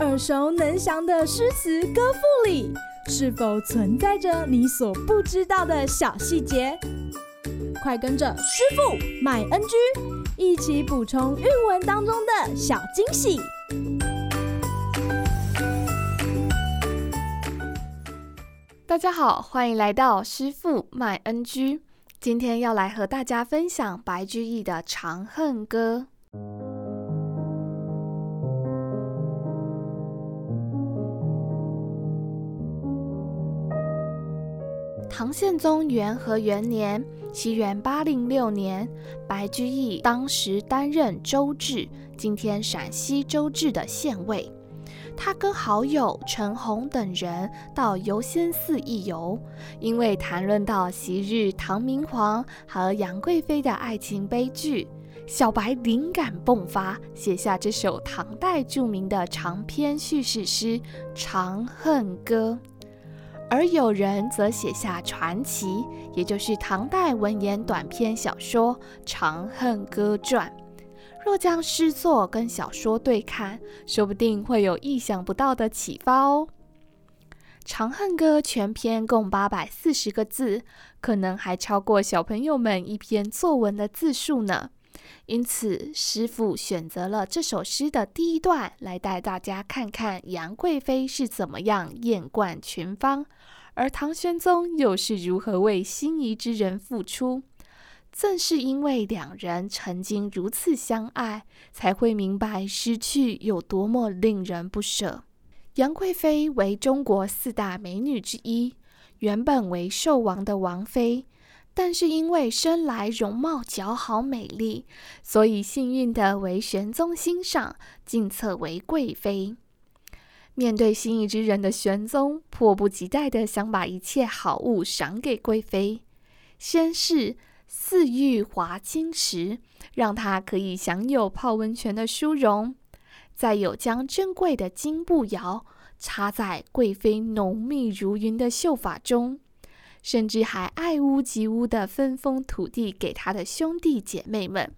耳熟能详的诗词歌赋里，是否存在着你所不知道的小细节？快跟着师傅麦恩居一起补充韵文当中的小惊喜！大家好，欢迎来到师傅麦恩居。今天要来和大家分享白居易的《长恨歌》。唐宪宗元和元年（西元八零六年），白居易当时担任周至（今天陕西周至）的县尉。他跟好友陈洪等人到游仙寺一游，因为谈论到昔日唐明皇和杨贵妃的爱情悲剧，小白灵感迸发，写下这首唐代著名的长篇叙事诗《长恨歌》。而有人则写下传奇，也就是唐代文言短篇小说《长恨歌传》。若将诗作跟小说对看，说不定会有意想不到的启发哦。《长恨歌》全篇共八百四十个字，可能还超过小朋友们一篇作文的字数呢。因此，师傅选择了这首诗的第一段来带大家看看杨贵妃是怎么样艳冠群芳，而唐玄宗又是如何为心仪之人付出。正是因为两人曾经如此相爱，才会明白失去有多么令人不舍。杨贵妃为中国四大美女之一，原本为寿王的王妃，但是因为生来容貌姣好美丽，所以幸运地为玄宗欣赏，进册为贵妃。面对心仪之人的玄宗，迫不及待地想把一切好物赏给贵妃，先是。赐玉华清池，让她可以享有泡温泉的殊荣；再有将珍贵的金步摇插在贵妃浓密如云的秀发中，甚至还爱屋及乌的分封土地给他的兄弟姐妹们。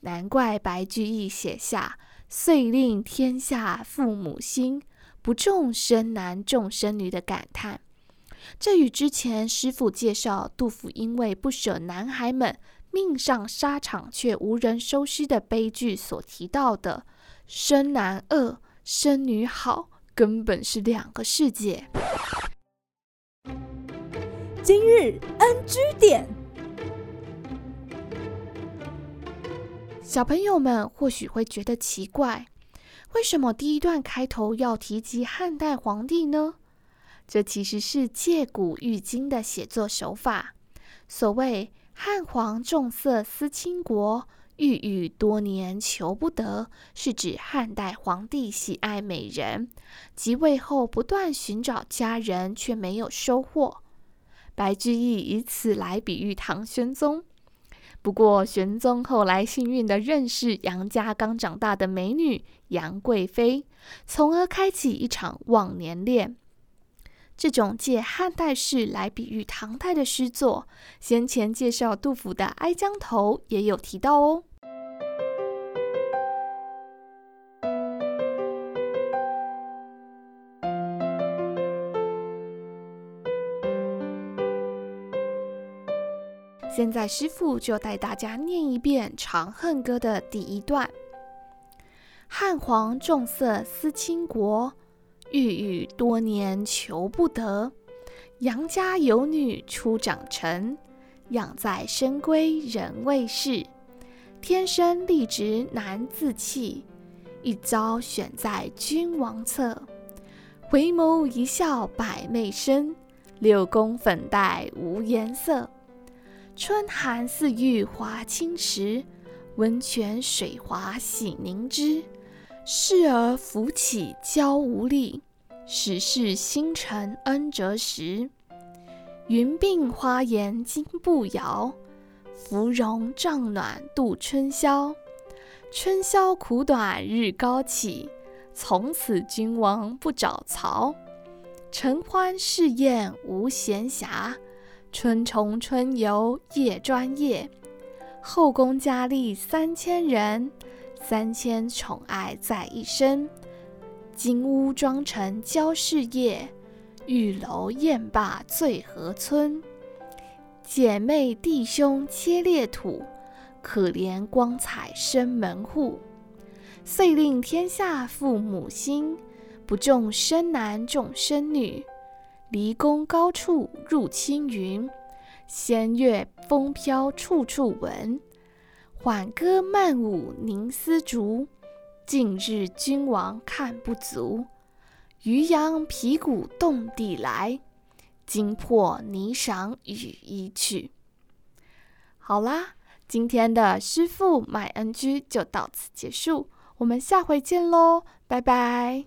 难怪白居易写下“遂令天下父母心，不重生男重生女”的感叹。这与之前师傅介绍杜甫因为不舍男孩们命上沙场却无人收尸的悲剧所提到的“生男恶，生女好”根本是两个世界。今日 NG 点，小朋友们或许会觉得奇怪，为什么第一段开头要提及汉代皇帝呢？这其实是借古喻今的写作手法。所谓“汉皇重色思倾国，郁郁多年求不得”，是指汉代皇帝喜爱美人，即位后不断寻找佳人，却没有收获。白居易以此来比喻唐玄宗。不过，玄宗后来幸运地认识杨家刚长大的美女杨贵妃，从而开启一场忘年恋。这种借汉代诗来比喻唐代的诗作，先前介绍杜甫的《哀江头》也有提到哦。现在师傅就带大家念一遍《长恨歌》的第一段：汉皇重色思倾国。郁郁多年求不得，杨家有女初长成，养在深闺人未识。天生丽质难自弃，一朝选在君王侧。回眸一笑百媚生，六宫粉黛无颜色。春寒赐浴华清池，温泉水滑洗凝脂。侍儿扶起娇无力，始是新承恩泽时。云鬓花颜金步摇，芙蓉帐暖度春宵。春宵苦短日高起，从此君王不早朝。承欢侍宴无闲暇，春虫春游夜专夜。后宫佳丽三千人。三千宠爱在一身。金屋妆成娇侍夜，玉楼宴罢醉和村。姐妹弟兄切裂土，可怜光彩生门户。遂令天下父母心，不重生男重生女。离宫高处入青云，仙乐风飘处处闻。缓歌慢舞凝丝竹，近日君王看不足。渔阳鼙鼓动地来，惊破霓裳羽衣曲。好啦，今天的师傅麦恩居就到此结束。我们下回见喽，拜拜！